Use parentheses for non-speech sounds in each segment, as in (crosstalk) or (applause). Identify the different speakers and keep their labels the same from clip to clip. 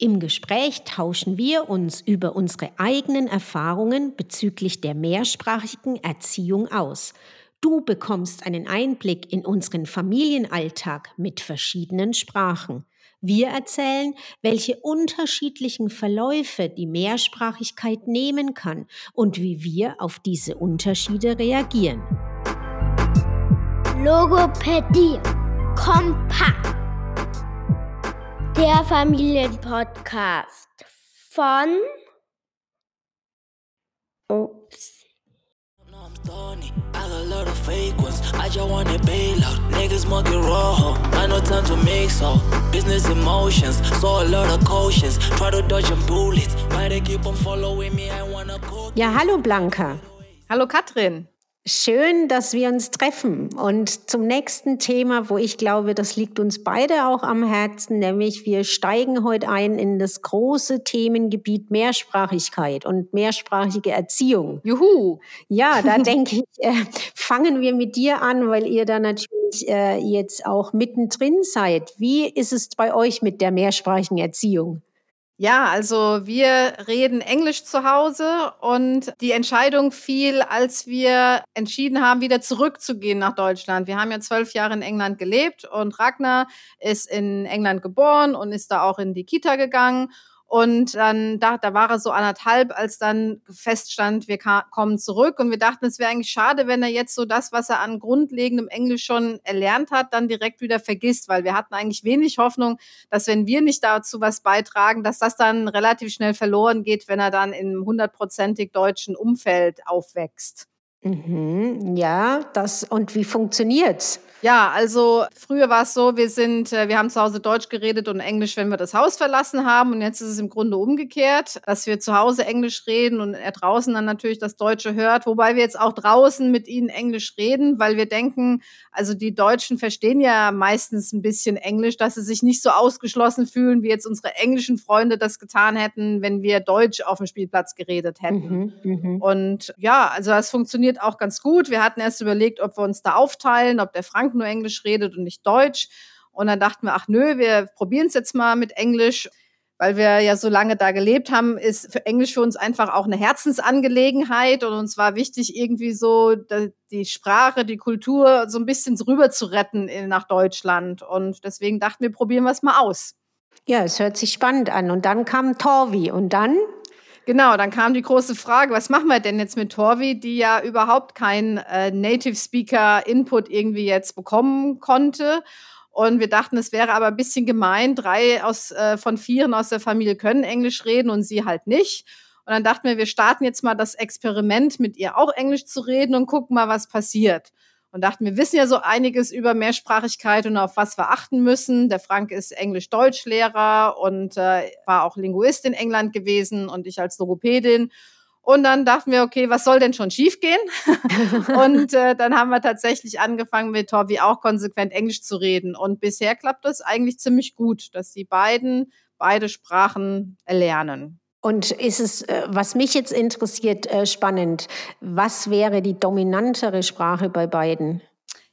Speaker 1: Im Gespräch tauschen wir uns über unsere eigenen Erfahrungen bezüglich der mehrsprachigen Erziehung aus. Du bekommst einen Einblick in unseren Familienalltag mit verschiedenen Sprachen. Wir erzählen, welche unterschiedlichen Verläufe die Mehrsprachigkeit nehmen kann und wie wir auf diese Unterschiede reagieren.
Speaker 2: Logopädie kompakt. Der Familienpodcast von Ups. I got a lot of fake ones. I just want. Niggas monkey rojo. I no time to make so. Business emotions. So a lot of cautions. Try to dodge them bullets. Why they keep on following me? I wanna cook.
Speaker 1: Ja, hallo Blanca.
Speaker 3: Hallo Katrin.
Speaker 1: Schön, dass wir uns treffen. Und zum nächsten Thema, wo ich glaube, das liegt uns beide auch am Herzen, nämlich wir steigen heute ein in das große Themengebiet Mehrsprachigkeit und mehrsprachige Erziehung.
Speaker 3: Juhu!
Speaker 1: Ja, da (laughs) denke ich, äh, fangen wir mit dir an, weil ihr da natürlich äh, jetzt auch mittendrin seid. Wie ist es bei euch mit der mehrsprachigen Erziehung?
Speaker 3: Ja, also wir reden Englisch zu Hause und die Entscheidung fiel, als wir entschieden haben, wieder zurückzugehen nach Deutschland. Wir haben ja zwölf Jahre in England gelebt und Ragnar ist in England geboren und ist da auch in die Kita gegangen. Und dann, da, da war er so anderthalb, als dann feststand, wir kommen zurück. Und wir dachten, es wäre eigentlich schade, wenn er jetzt so das, was er an grundlegendem Englisch schon erlernt hat, dann direkt wieder vergisst, weil wir hatten eigentlich wenig Hoffnung, dass wenn wir nicht dazu was beitragen, dass das dann relativ schnell verloren geht, wenn er dann im hundertprozentig deutschen Umfeld aufwächst.
Speaker 1: Mhm, ja, das und wie funktioniert's?
Speaker 3: Ja, also früher war es so, wir sind, äh, wir haben zu Hause Deutsch geredet und Englisch, wenn wir das Haus verlassen haben. Und jetzt ist es im Grunde umgekehrt, dass wir zu Hause Englisch reden und er draußen dann natürlich das Deutsche hört. Wobei wir jetzt auch draußen mit ihnen Englisch reden, weil wir denken, also die Deutschen verstehen ja meistens ein bisschen Englisch, dass sie sich nicht so ausgeschlossen fühlen, wie jetzt unsere englischen Freunde das getan hätten, wenn wir Deutsch auf dem Spielplatz geredet hätten. Mhm, mh. Und ja, also das funktioniert auch ganz gut. Wir hatten erst überlegt, ob wir uns da aufteilen, ob der Frank Frank nur Englisch redet und nicht Deutsch. Und dann dachten wir, ach nö, wir probieren es jetzt mal mit Englisch. Weil wir ja so lange da gelebt haben, ist für Englisch für uns einfach auch eine Herzensangelegenheit und uns war wichtig, irgendwie so die Sprache, die Kultur so ein bisschen rüber zu retten nach Deutschland. Und deswegen dachten wir, probieren wir es mal aus.
Speaker 1: Ja, es hört sich spannend an. Und dann kam Torvi. Und dann?
Speaker 3: Genau, dann kam die große Frage, was machen wir denn jetzt mit Torvi, die ja überhaupt kein äh, Native Speaker Input irgendwie jetzt bekommen konnte. Und wir dachten, es wäre aber ein bisschen gemein. Drei aus, äh, von vieren aus der Familie können Englisch reden und sie halt nicht. Und dann dachten wir, wir starten jetzt mal das Experiment, mit ihr auch Englisch zu reden und gucken mal, was passiert und dachten, wir wissen ja so einiges über Mehrsprachigkeit und auf was wir achten müssen. Der Frank ist Englisch-Deutsch-Lehrer und äh, war auch Linguist in England gewesen und ich als Logopädin. Und dann dachten wir, okay, was soll denn schon schiefgehen? (laughs) und äh, dann haben wir tatsächlich angefangen, mit Torvi auch konsequent Englisch zu reden. Und bisher klappt das eigentlich ziemlich gut, dass die beiden beide Sprachen erlernen.
Speaker 1: Und ist es, äh, was mich jetzt interessiert, äh, spannend, was wäre die dominantere Sprache bei beiden?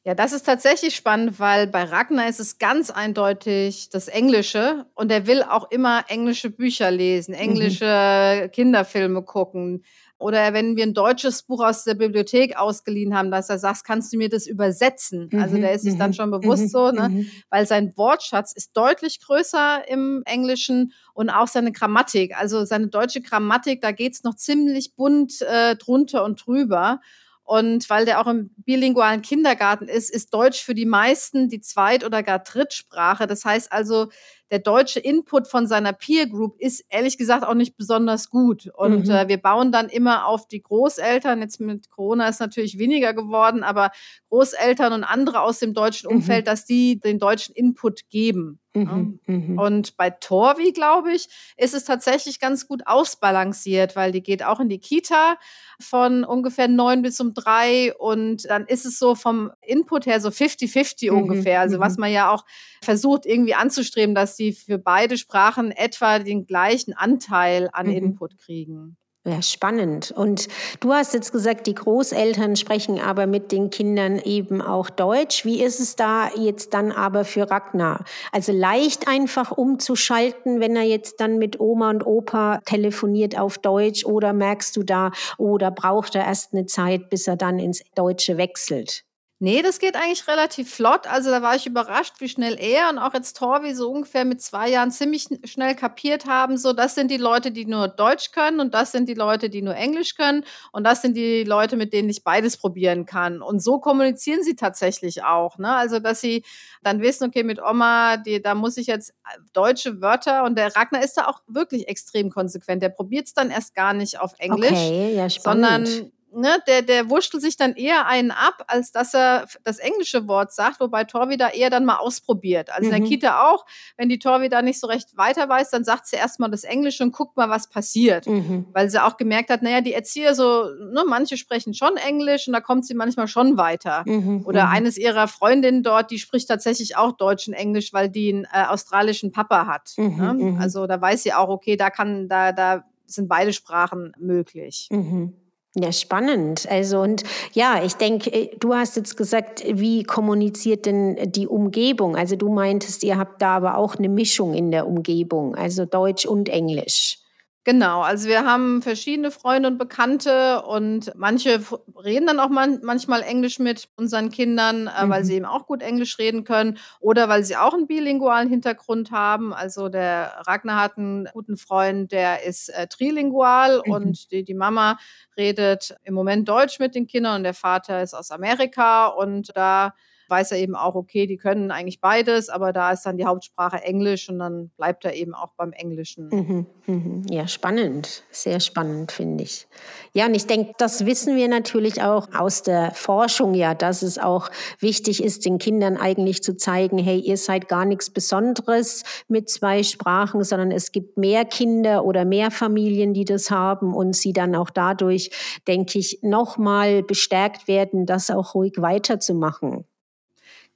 Speaker 3: Ja, das ist tatsächlich spannend, weil bei Ragnar ist es ganz eindeutig das Englische und er will auch immer englische Bücher lesen, mhm. englische mhm. Kinderfilme gucken. Oder wenn wir ein deutsches Buch aus der Bibliothek ausgeliehen haben, dass er sagt, kannst du mir das übersetzen? Mhm, also der ist sich dann mhm, schon bewusst mhm, so, ne? Mhm. weil sein Wortschatz ist deutlich größer im Englischen und auch seine Grammatik. Also seine deutsche Grammatik, da geht's noch ziemlich bunt äh, drunter und drüber. Und weil der auch im bilingualen Kindergarten ist, ist Deutsch für die meisten die Zweit- oder gar Drittsprache. Das heißt also, der deutsche Input von seiner Peer Group ist ehrlich gesagt auch nicht besonders gut. Und mhm. äh, wir bauen dann immer auf die Großeltern. Jetzt mit Corona ist natürlich weniger geworden, aber Großeltern und andere aus dem deutschen mhm. Umfeld, mhm. dass die den deutschen Input geben. Mhm, mhm, und bei Torvi, glaube ich, ist es tatsächlich ganz gut ausbalanciert, weil die geht auch in die Kita von ungefähr neun bis um drei und dann ist es so vom Input her so 50-50 mhm, ungefähr. Also was mhm. man ja auch versucht irgendwie anzustreben, dass sie für beide Sprachen etwa den gleichen Anteil an mhm. Input kriegen.
Speaker 1: Ja, spannend. Und du hast jetzt gesagt, die Großeltern sprechen aber mit den Kindern eben auch Deutsch. Wie ist es da jetzt dann aber für Ragnar? Also leicht einfach umzuschalten, wenn er jetzt dann mit Oma und Opa telefoniert auf Deutsch oder merkst du da, oder braucht er erst eine Zeit, bis er dann ins Deutsche wechselt?
Speaker 3: Nee, das geht eigentlich relativ flott. Also da war ich überrascht, wie schnell er und auch jetzt Torvi so ungefähr mit zwei Jahren ziemlich schnell kapiert haben, so das sind die Leute, die nur Deutsch können und das sind die Leute, die nur Englisch können und das sind die Leute, mit denen ich beides probieren kann. Und so kommunizieren sie tatsächlich auch. Ne? Also dass sie dann wissen, okay, mit Oma, die, da muss ich jetzt deutsche Wörter und der Ragnar ist da auch wirklich extrem konsequent. Der probiert es dann erst gar nicht auf Englisch, okay, ja, sondern ne, der, der wurschtelt sich dann eher einen ab, als dass er das englische Wort sagt, wobei Torvi da eher dann mal ausprobiert. Also mhm. in der mhm. Kita auch, wenn die Torvi da nicht so recht weiter weiß, dann sagt sie erstmal das Englische und guckt mal, was passiert. Mhm. Weil sie auch gemerkt hat, naja, die Erzieher so, ne, manche sprechen schon Englisch und da kommt sie manchmal schon weiter. Mhm. Oder mhm. eines ihrer Freundinnen dort, die spricht tatsächlich auch Deutsch und Englisch, weil die einen äh, australischen Papa hat. Mhm. Ne? Also da weiß sie auch, okay, da kann, da, da sind beide Sprachen möglich.
Speaker 1: Mhm. Ja, spannend. Also und ja, ich denke, äh, du hast jetzt gesagt, wie kommuniziert denn die Umgebung? Also du meintest, ihr habt da aber auch eine Mischung in der Umgebung, also Deutsch und Englisch.
Speaker 3: Genau, also wir haben verschiedene Freunde und Bekannte und manche reden dann auch man manchmal Englisch mit unseren Kindern, äh, mhm. weil sie eben auch gut Englisch reden können oder weil sie auch einen bilingualen Hintergrund haben. Also der Ragnar hat einen guten Freund, der ist äh, trilingual mhm. und die, die Mama redet im Moment Deutsch mit den Kindern und der Vater ist aus Amerika und da weiß er eben auch, okay, die können eigentlich beides, aber da ist dann die Hauptsprache Englisch und dann bleibt er eben auch beim Englischen.
Speaker 1: Mhm, mhm. Ja, spannend, sehr spannend, finde ich. Ja, und ich denke, das wissen wir natürlich auch aus der Forschung ja, dass es auch wichtig ist, den Kindern eigentlich zu zeigen, hey, ihr seid gar nichts Besonderes mit zwei Sprachen, sondern es gibt mehr Kinder oder mehr Familien, die das haben und sie dann auch dadurch, denke ich, nochmal bestärkt werden, das auch ruhig weiterzumachen.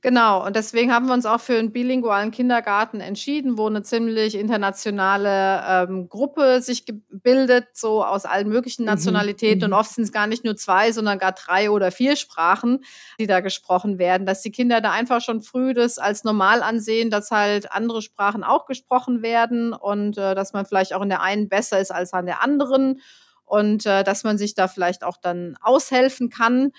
Speaker 3: Genau, und deswegen haben wir uns auch für einen bilingualen Kindergarten entschieden, wo eine ziemlich internationale ähm, Gruppe sich bildet, so aus allen möglichen mhm, Nationalitäten. Mhm. Und oft sind es gar nicht nur zwei, sondern gar drei oder vier Sprachen, die da gesprochen werden. Dass die Kinder da einfach schon früh das als normal ansehen, dass halt andere Sprachen auch gesprochen werden und äh, dass man vielleicht auch in der einen besser ist als an der anderen und äh, dass man sich da vielleicht auch dann aushelfen kann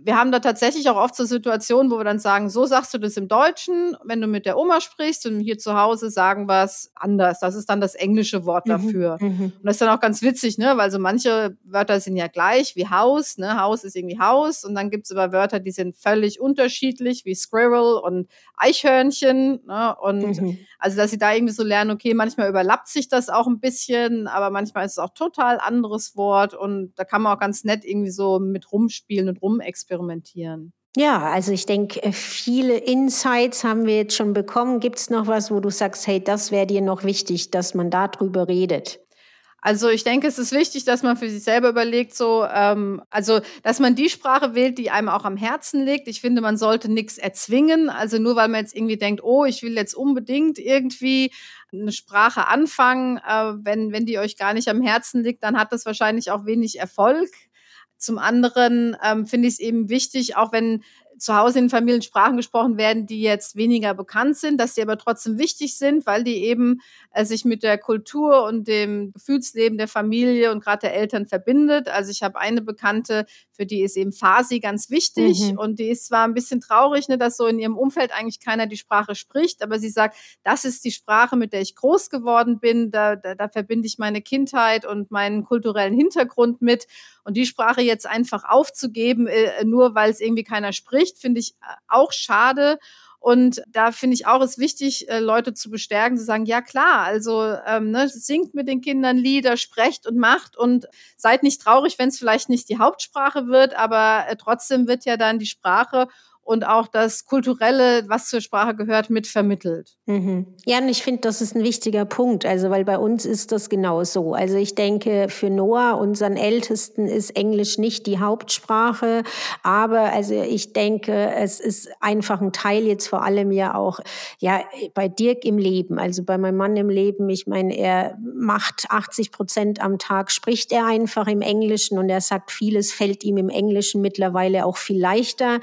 Speaker 3: wir haben da tatsächlich auch oft so Situationen, wo wir dann sagen, so sagst du das im Deutschen, wenn du mit der Oma sprichst und hier zu Hause sagen wir es anders. Das ist dann das englische Wort mhm, dafür. Mhm, und das ist dann auch ganz witzig, ne? Weil so manche Wörter sind ja gleich, wie Haus, ne? Haus ist irgendwie Haus. Und dann gibt es aber Wörter, die sind völlig unterschiedlich, wie Squirrel und Eichhörnchen. Ne? Und mhm. also, dass sie da irgendwie so lernen, okay, manchmal überlappt sich das auch ein bisschen, aber manchmal ist es auch total anderes Wort. Und da kann man auch ganz nett irgendwie so mit rumspielen und rumexperimentieren experimentieren.
Speaker 1: Ja, also ich denke, äh, viele Insights haben wir jetzt schon bekommen. Gibt es noch was, wo du sagst, hey, das wäre dir noch wichtig, dass man darüber redet?
Speaker 3: Also ich denke, es ist wichtig, dass man für sich selber überlegt, so, ähm, also dass man die Sprache wählt, die einem auch am Herzen liegt. Ich finde, man sollte nichts erzwingen. Also nur weil man jetzt irgendwie denkt, oh, ich will jetzt unbedingt irgendwie eine Sprache anfangen, äh, wenn, wenn die euch gar nicht am Herzen liegt, dann hat das wahrscheinlich auch wenig Erfolg. Zum anderen ähm, finde ich es eben wichtig, auch wenn zu Hause in Familien Sprachen gesprochen werden, die jetzt weniger bekannt sind, dass sie aber trotzdem wichtig sind, weil die eben äh, sich mit der Kultur und dem Gefühlsleben der Familie und gerade der Eltern verbindet. Also ich habe eine Bekannte, für die ist eben Farsi ganz wichtig mhm. und die ist zwar ein bisschen traurig, ne, dass so in ihrem Umfeld eigentlich keiner die Sprache spricht, aber sie sagt, das ist die Sprache, mit der ich groß geworden bin, da, da, da verbinde ich meine Kindheit und meinen kulturellen Hintergrund mit und die Sprache jetzt einfach aufzugeben, äh, nur weil es irgendwie keiner spricht, finde ich äh, auch schade. Und da finde ich auch, es wichtig, äh, Leute zu bestärken, zu sagen, ja klar, also ähm, ne, singt mit den Kindern Lieder, sprecht und macht und seid nicht traurig, wenn es vielleicht nicht die Hauptsprache wird, aber äh, trotzdem wird ja dann die Sprache und auch das Kulturelle, was zur Sprache gehört, mit vermittelt.
Speaker 1: Mhm. Ja, und ich finde, das ist ein wichtiger Punkt. Also, weil bei uns ist das genau so. Also, ich denke, für Noah, unseren Ältesten, ist Englisch nicht die Hauptsprache. Aber also, ich denke, es ist einfach ein Teil jetzt vor allem ja auch, ja, bei Dirk im Leben, also bei meinem Mann im Leben. Ich meine, er macht 80 Prozent am Tag, spricht er einfach im Englischen und er sagt, vieles fällt ihm im Englischen mittlerweile auch viel leichter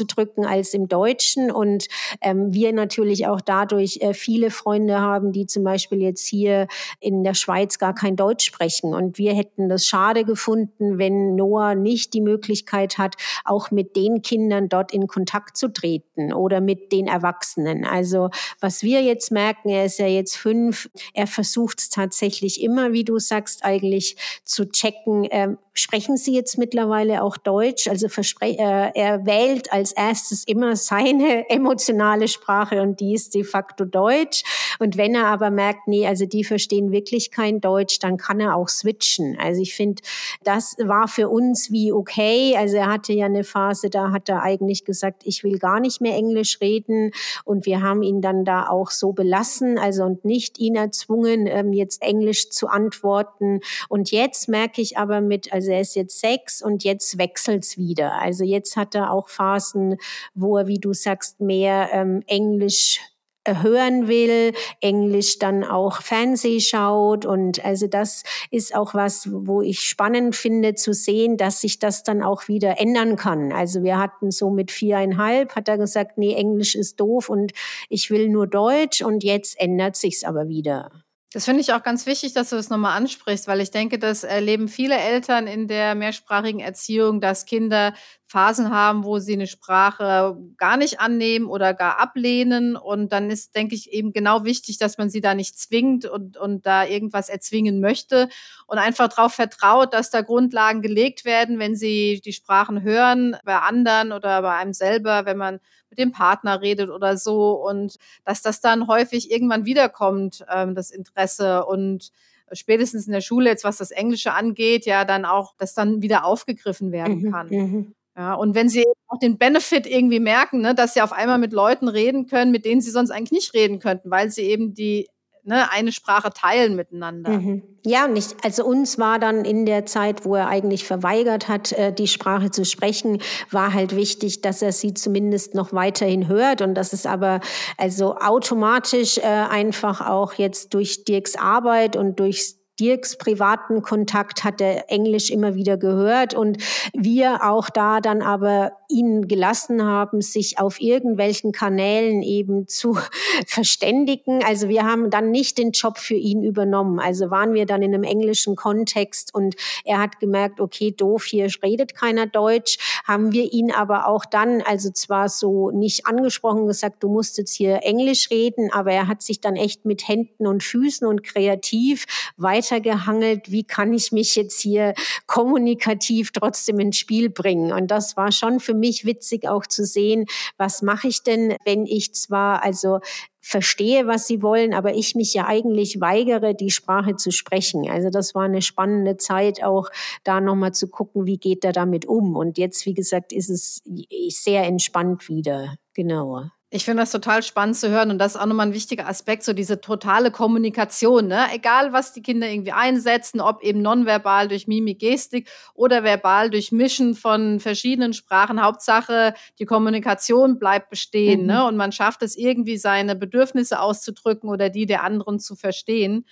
Speaker 1: auszudrücken als im Deutschen. Und ähm, wir natürlich auch dadurch äh, viele Freunde haben, die zum Beispiel jetzt hier in der Schweiz gar kein Deutsch sprechen. Und wir hätten das schade gefunden, wenn Noah nicht die Möglichkeit hat, auch mit den Kindern dort in Kontakt zu treten oder mit den Erwachsenen. Also was wir jetzt merken, er ist ja jetzt fünf, er versucht es tatsächlich immer, wie du sagst, eigentlich zu checken, äh, sprechen Sie jetzt mittlerweile auch Deutsch? Also äh, er wählt als erstes immer seine (laughs) emotionale Sprache und die ist de facto Deutsch. Und wenn er aber merkt, nee, also die verstehen wirklich kein Deutsch, dann kann er auch switchen. Also ich finde, das war für uns wie okay. Also er hatte ja eine Phase, da hat er eigentlich gesagt, ich will gar nicht mehr Englisch reden. Und wir haben ihn dann da auch so belassen, also und nicht ihn erzwungen, ähm, jetzt Englisch zu antworten. Und jetzt merke ich aber mit, also er ist jetzt sechs und jetzt wechselt's wieder. Also jetzt hat er auch Phasen, wo er, wie du sagst, mehr ähm, Englisch hören will, Englisch dann auch Fernseh schaut und also das ist auch was, wo ich spannend finde zu sehen, dass sich das dann auch wieder ändern kann. Also wir hatten so mit viereinhalb, hat er gesagt, nee, Englisch ist doof und ich will nur Deutsch und jetzt ändert sich's aber wieder.
Speaker 3: Das finde ich auch ganz wichtig, dass du das nochmal ansprichst, weil ich denke, das erleben viele Eltern in der mehrsprachigen Erziehung, dass Kinder Phasen haben, wo sie eine Sprache gar nicht annehmen oder gar ablehnen. Und dann ist, denke ich, eben genau wichtig, dass man sie da nicht zwingt und, und da irgendwas erzwingen möchte und einfach darauf vertraut, dass da Grundlagen gelegt werden, wenn sie die Sprachen hören, bei anderen oder bei einem selber, wenn man mit dem Partner redet oder so und dass das dann häufig irgendwann wiederkommt, ähm, das Interesse und spätestens in der Schule jetzt, was das Englische angeht, ja dann auch, dass dann wieder aufgegriffen werden mhm, kann. Mhm, ja, und wenn sie auch den Benefit irgendwie merken, ne, dass sie auf einmal mit Leuten reden können, mit denen sie sonst eigentlich nicht reden könnten, weil sie eben die ne, eine Sprache teilen miteinander. Mhm.
Speaker 1: Ja, nicht. Also uns war dann in der Zeit, wo er eigentlich verweigert hat, äh, die Sprache zu sprechen, war halt wichtig, dass er sie zumindest noch weiterhin hört und das ist aber also automatisch äh, einfach auch jetzt durch Dirks Arbeit und durch Dirks privaten Kontakt hat er Englisch immer wieder gehört und wir auch da dann aber ihn gelassen haben, sich auf irgendwelchen Kanälen eben (laughs) zu verständigen. Also wir haben dann nicht den Job für ihn übernommen. Also waren wir dann in einem englischen Kontext und er hat gemerkt, okay, doof, hier redet keiner Deutsch, haben wir ihn aber auch dann, also zwar so nicht angesprochen gesagt, du musst jetzt hier Englisch reden, aber er hat sich dann echt mit Händen und Füßen und kreativ weitergehangelt, wie kann ich mich jetzt hier kommunikativ trotzdem ins Spiel bringen. Und das war schon für mich witzig auch zu sehen, was mache ich denn, wenn ich zwar also verstehe, was sie wollen, aber ich mich ja eigentlich weigere, die Sprache zu sprechen. Also das war eine spannende Zeit, auch da nochmal zu gucken, wie geht er damit um. Und jetzt, wie gesagt, ist es sehr entspannt wieder. Genau.
Speaker 3: Ich finde das total spannend zu hören und das ist auch nochmal ein wichtiger Aspekt, so diese totale Kommunikation. Ne? Egal, was die Kinder irgendwie einsetzen, ob eben nonverbal durch Mimik, Gestik oder verbal durch Mischen von verschiedenen Sprachen. Hauptsache, die Kommunikation bleibt bestehen mhm. ne? und man schafft es irgendwie, seine Bedürfnisse auszudrücken oder die der anderen zu verstehen.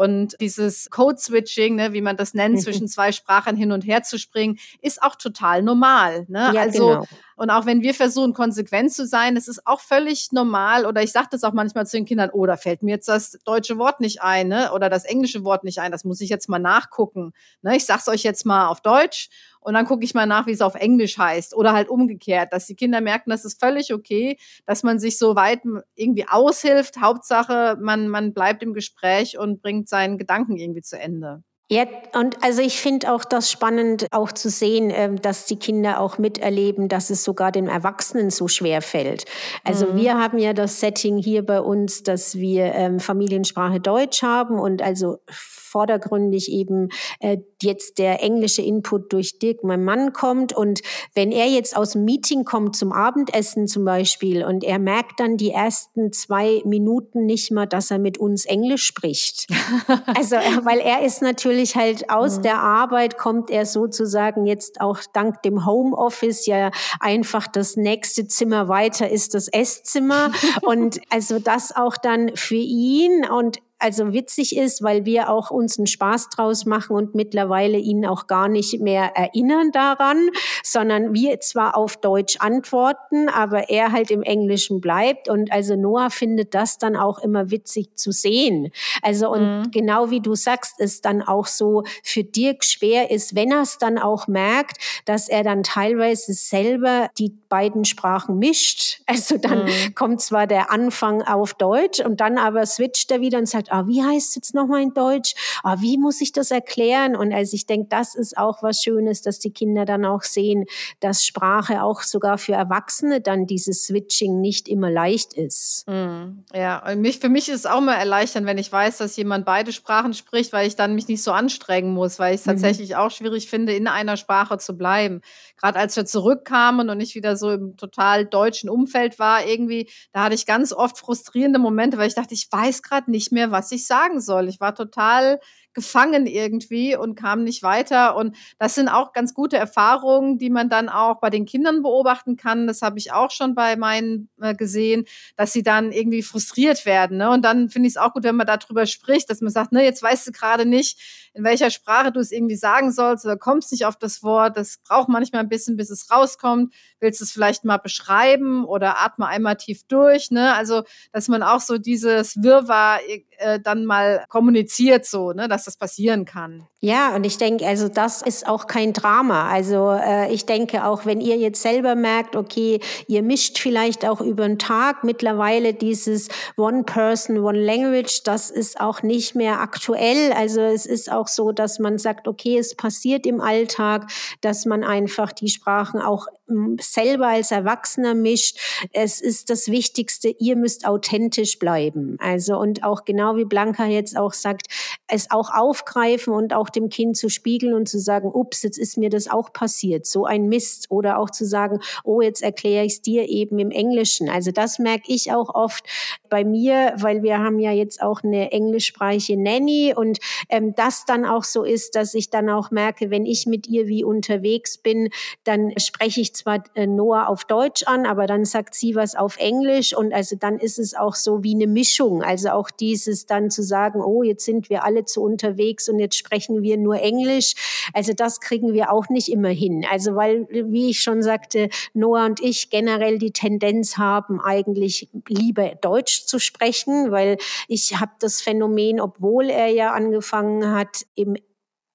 Speaker 3: Und dieses Code-Switching, ne, wie man das nennt, mhm. zwischen zwei Sprachen hin und her zu springen, ist auch total normal. Ne? Ja, also genau. Und auch wenn wir versuchen, konsequent zu sein, es ist auch völlig normal. Oder ich sage das auch manchmal zu den Kindern, oh, da fällt mir jetzt das deutsche Wort nicht ein, ne? oder das englische Wort nicht ein. Das muss ich jetzt mal nachgucken. Ne? Ich sage es euch jetzt mal auf Deutsch und dann gucke ich mal nach, wie es auf Englisch heißt. Oder halt umgekehrt, dass die Kinder merken, das ist völlig okay, dass man sich so weit irgendwie aushilft. Hauptsache, man, man bleibt im Gespräch und bringt seinen Gedanken irgendwie zu Ende.
Speaker 1: Ja, und also ich finde auch das spannend, auch zu sehen, ähm, dass die Kinder auch miterleben, dass es sogar den Erwachsenen so schwer fällt. Also mhm. wir haben ja das Setting hier bei uns, dass wir ähm, Familiensprache Deutsch haben und also vordergründig eben äh, jetzt der englische Input durch Dirk, mein Mann, kommt. Und wenn er jetzt aus dem Meeting kommt zum Abendessen zum Beispiel und er merkt dann die ersten zwei Minuten nicht mal, dass er mit uns Englisch spricht. (laughs) also, weil er ist natürlich halt aus mhm. der Arbeit, kommt er sozusagen jetzt auch dank dem Homeoffice ja einfach das nächste Zimmer weiter ist das Esszimmer. (laughs) und also das auch dann für ihn und also witzig ist, weil wir auch uns einen Spaß draus machen und mittlerweile ihn auch gar nicht mehr erinnern daran, sondern wir zwar auf Deutsch antworten, aber er halt im Englischen bleibt. Und also Noah findet das dann auch immer witzig zu sehen. Also und mhm. genau wie du sagst, ist dann auch so für Dirk schwer ist, wenn er es dann auch merkt, dass er dann teilweise selber die beiden Sprachen mischt. Also dann mhm. kommt zwar der Anfang auf Deutsch und dann aber switcht er wieder und sagt, ah, wie heißt es jetzt nochmal in Deutsch? Ah, wie muss ich das erklären? Und also ich denke, das ist auch was Schönes, dass die Kinder dann auch sehen, dass Sprache auch sogar für Erwachsene dann dieses Switching nicht immer leicht ist.
Speaker 3: Mhm. Ja, und mich, für mich ist es auch mal erleichternd, wenn ich weiß, dass jemand beide Sprachen spricht, weil ich dann mich nicht so anstrengen muss, weil ich es mhm. tatsächlich auch schwierig finde, in einer Sprache zu bleiben. Gerade als wir zurückkamen und ich wieder so im total deutschen Umfeld war, irgendwie, da hatte ich ganz oft frustrierende Momente, weil ich dachte, ich weiß gerade nicht mehr, was ich sagen soll. Ich war total gefangen irgendwie und kam nicht weiter. Und das sind auch ganz gute Erfahrungen, die man dann auch bei den Kindern beobachten kann. Das habe ich auch schon bei meinen äh, gesehen, dass sie dann irgendwie frustriert werden. Ne? Und dann finde ich es auch gut, wenn man darüber spricht, dass man sagt, ne, jetzt weißt du gerade nicht, in welcher Sprache du es irgendwie sagen sollst oder kommst nicht auf das Wort. Das braucht manchmal ein bisschen, bis es rauskommt. Willst du es vielleicht mal beschreiben oder atme einmal tief durch? Ne? Also, dass man auch so dieses Wirrwarr äh, dann mal kommuniziert, so, ne, dass das passieren kann.
Speaker 1: Ja, und ich denke, also das ist auch kein Drama. Also äh, ich denke auch, wenn ihr jetzt selber merkt, okay, ihr mischt vielleicht auch über den Tag mittlerweile dieses One Person, One Language, das ist auch nicht mehr aktuell. Also es ist auch so, dass man sagt, okay, es passiert im Alltag, dass man einfach die Sprachen auch hm, selber als Erwachsener mischt. Es ist das Wichtigste, ihr müsst authentisch bleiben. Also und auch genau wie Blanca jetzt auch sagt, es auch aufgreifen und auch dem Kind zu spiegeln und zu sagen, ups, jetzt ist mir das auch passiert, so ein Mist. Oder auch zu sagen, oh, jetzt erkläre ich es dir eben im Englischen. Also das merke ich auch oft bei mir, weil wir haben ja jetzt auch eine englischsprachige Nanny und ähm, das dann auch so ist, dass ich dann auch merke, wenn ich mit ihr wie unterwegs bin, dann spreche ich zwar äh, Noah auf Deutsch an, aber dann sagt sie was auf Englisch und also dann ist es auch so wie eine Mischung. Also auch dieses dann zu sagen, oh, jetzt sind wir alle zu unterwegs und jetzt sprechen wir nur Englisch. Also das kriegen wir auch nicht immer hin. Also weil, wie ich schon sagte, Noah und ich generell die Tendenz haben, eigentlich lieber Deutsch zu sprechen, weil ich habe das Phänomen, obwohl er ja angefangen hat, im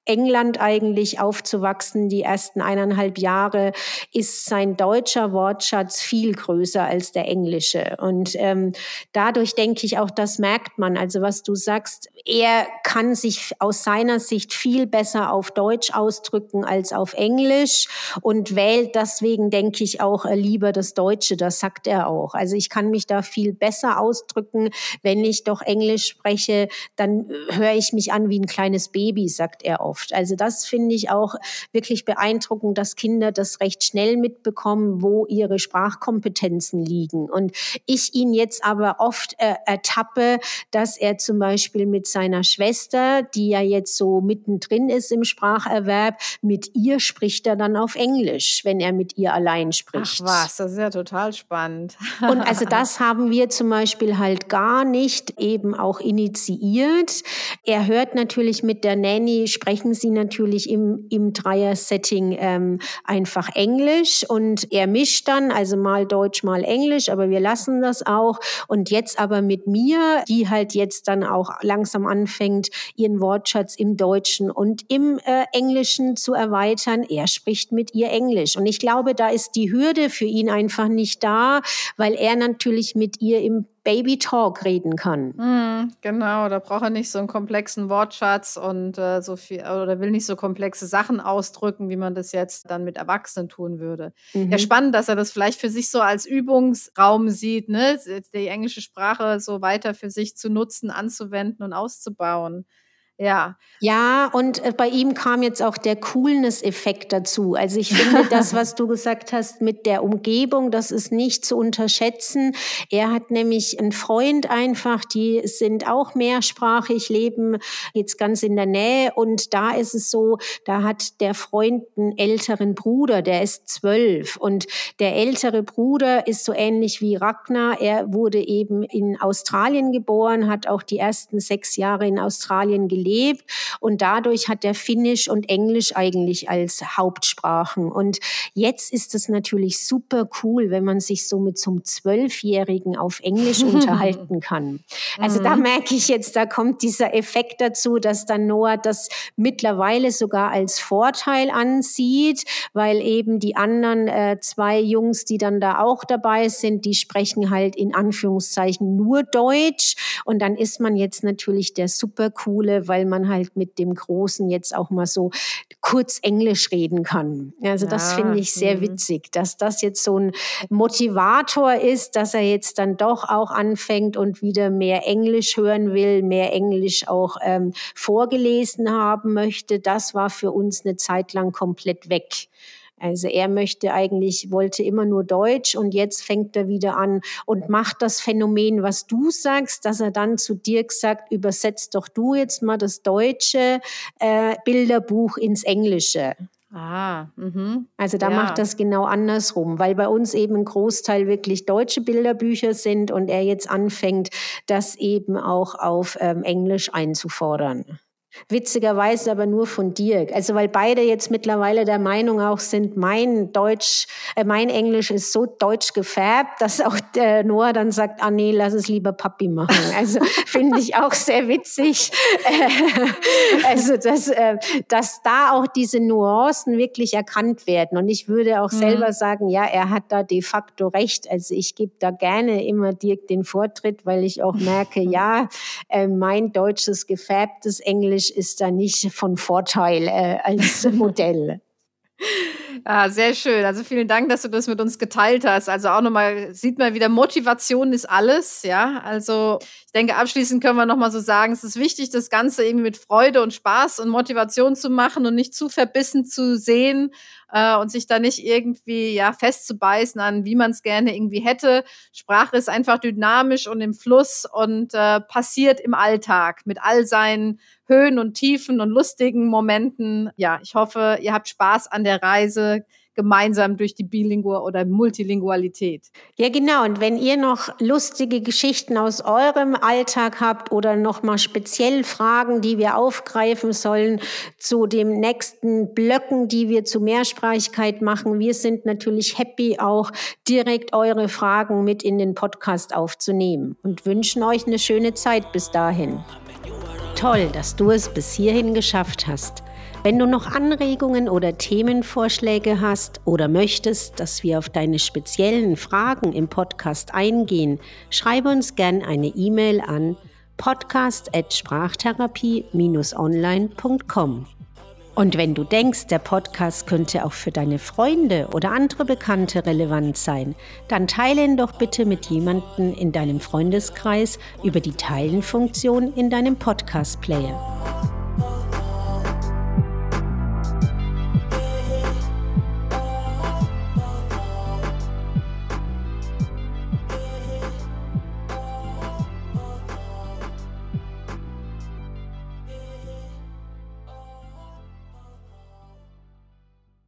Speaker 1: England eigentlich aufzuwachsen, die ersten eineinhalb Jahre, ist sein deutscher Wortschatz viel größer als der englische. Und ähm, dadurch denke ich auch, das merkt man. Also was du sagst, er kann sich aus seiner Sicht viel besser auf Deutsch ausdrücken als auf Englisch und wählt deswegen, denke ich, auch äh, lieber das Deutsche. Das sagt er auch. Also ich kann mich da viel besser ausdrücken. Wenn ich doch Englisch spreche, dann äh, höre ich mich an wie ein kleines Baby, sagt er auch oft. Also das finde ich auch wirklich beeindruckend, dass Kinder das recht schnell mitbekommen, wo ihre Sprachkompetenzen liegen. Und ich ihn jetzt aber oft äh, ertappe, dass er zum Beispiel mit seiner Schwester, die ja jetzt so mittendrin ist im Spracherwerb, mit ihr spricht er dann auf Englisch, wenn er mit ihr allein spricht.
Speaker 3: Ach was, das ist ja total spannend.
Speaker 1: Und also (laughs) das haben wir zum Beispiel halt gar nicht eben auch initiiert. Er hört natürlich mit der Nanny sprechen sprechen sie natürlich im, im Dreier-Setting ähm, einfach Englisch und er mischt dann, also mal Deutsch, mal Englisch, aber wir lassen das auch. Und jetzt aber mit mir, die halt jetzt dann auch langsam anfängt, ihren Wortschatz im Deutschen und im äh, Englischen zu erweitern. Er spricht mit ihr Englisch. Und ich glaube, da ist die Hürde für ihn einfach nicht da, weil er natürlich mit ihr im Baby Talk reden kann.
Speaker 3: Mm, genau, da braucht er nicht so einen komplexen Wortschatz und äh, so viel oder will nicht so komplexe Sachen ausdrücken, wie man das jetzt dann mit Erwachsenen tun würde. Mhm. Ja, spannend, dass er das vielleicht für sich so als Übungsraum sieht, ne? die englische Sprache so weiter für sich zu nutzen, anzuwenden und auszubauen. Ja.
Speaker 1: Ja, und äh, bei ihm kam jetzt auch der Coolness-Effekt dazu. Also ich finde (laughs) das, was du gesagt hast mit der Umgebung, das ist nicht zu unterschätzen. Er hat nämlich einen Freund einfach, die sind auch mehrsprachig, leben jetzt ganz in der Nähe und da ist es so, da hat der Freund einen älteren Bruder, der ist zwölf und der ältere Bruder ist so ähnlich wie Ragnar. Er wurde eben in Australien geboren, hat auch die ersten sechs Jahre in Australien gelebt gelebt und dadurch hat er Finnisch und Englisch eigentlich als Hauptsprachen. Und jetzt ist es natürlich super cool, wenn man sich so mit so einem Zwölfjährigen auf Englisch (laughs) unterhalten kann. Also da mhm. merke ich jetzt, da kommt dieser Effekt dazu, dass dann Noah das mittlerweile sogar als Vorteil ansieht, weil eben die anderen äh, zwei Jungs, die dann da auch dabei sind, die sprechen halt in Anführungszeichen nur Deutsch. Und dann ist man jetzt natürlich der super coole, weil man halt mit dem Großen jetzt auch mal so kurz Englisch reden kann. Also ja, das finde ich sehr mh. witzig, dass das jetzt so ein Motivator ist, dass er jetzt dann doch auch anfängt und wieder mehr Englisch hören will, mehr Englisch auch ähm, vorgelesen haben möchte. Das war für uns eine Zeit lang komplett weg. Also er möchte eigentlich, wollte immer nur Deutsch und jetzt fängt er wieder an und macht das Phänomen, was du sagst, dass er dann zu Dirk sagt, übersetzt doch du jetzt mal das deutsche äh, Bilderbuch ins Englische.
Speaker 3: Ah, mh.
Speaker 1: Also da ja. macht das genau andersrum, weil bei uns eben ein Großteil wirklich deutsche Bilderbücher sind und er jetzt anfängt, das eben auch auf ähm, Englisch einzufordern. Witzigerweise aber nur von Dirk. Also weil beide jetzt mittlerweile der Meinung auch sind, mein Deutsch, äh, mein Englisch ist so deutsch gefärbt, dass auch der Noah dann sagt, ah nee, lass es lieber Papi machen. Also (laughs) finde ich auch sehr witzig. also dass, äh, dass da auch diese Nuancen wirklich erkannt werden. Und ich würde auch mhm. selber sagen, ja, er hat da de facto recht. Also ich gebe da gerne immer Dirk den Vortritt, weil ich auch merke, (laughs) ja, äh, mein deutsches gefärbtes Englisch Englisch ist da nicht von Vorteil äh, als (laughs) Modell.
Speaker 3: Ah, sehr schön. Also vielen Dank, dass du das mit uns geteilt hast. Also auch nochmal, sieht man wieder, Motivation ist alles. Ja, also denke, abschließend können wir nochmal so sagen, es ist wichtig, das Ganze irgendwie mit Freude und Spaß und Motivation zu machen und nicht zu verbissen zu sehen äh, und sich da nicht irgendwie ja festzubeißen an, wie man es gerne irgendwie hätte. Sprache ist einfach dynamisch und im Fluss und äh, passiert im Alltag mit all seinen Höhen und Tiefen und lustigen Momenten. Ja, ich hoffe, ihr habt Spaß an der Reise gemeinsam durch die Bilingual oder Multilingualität.
Speaker 1: Ja, genau. Und wenn ihr noch lustige Geschichten aus eurem Alltag habt oder noch mal speziell Fragen, die wir aufgreifen sollen zu dem nächsten Blöcken, die wir zu Mehrsprachigkeit machen, wir sind natürlich happy, auch direkt eure Fragen mit in den Podcast aufzunehmen und wünschen euch eine schöne Zeit bis dahin. Toll, dass du es bis hierhin geschafft hast. Wenn du noch Anregungen oder Themenvorschläge hast oder möchtest, dass wir auf deine speziellen Fragen im Podcast eingehen, schreibe uns gern eine E-Mail an podcast@sprachtherapie-online.com. Und wenn du denkst, der Podcast könnte auch für deine Freunde oder andere Bekannte relevant sein, dann teile ihn doch bitte mit jemandem in deinem Freundeskreis über die Teilen-Funktion in deinem Podcast-Player.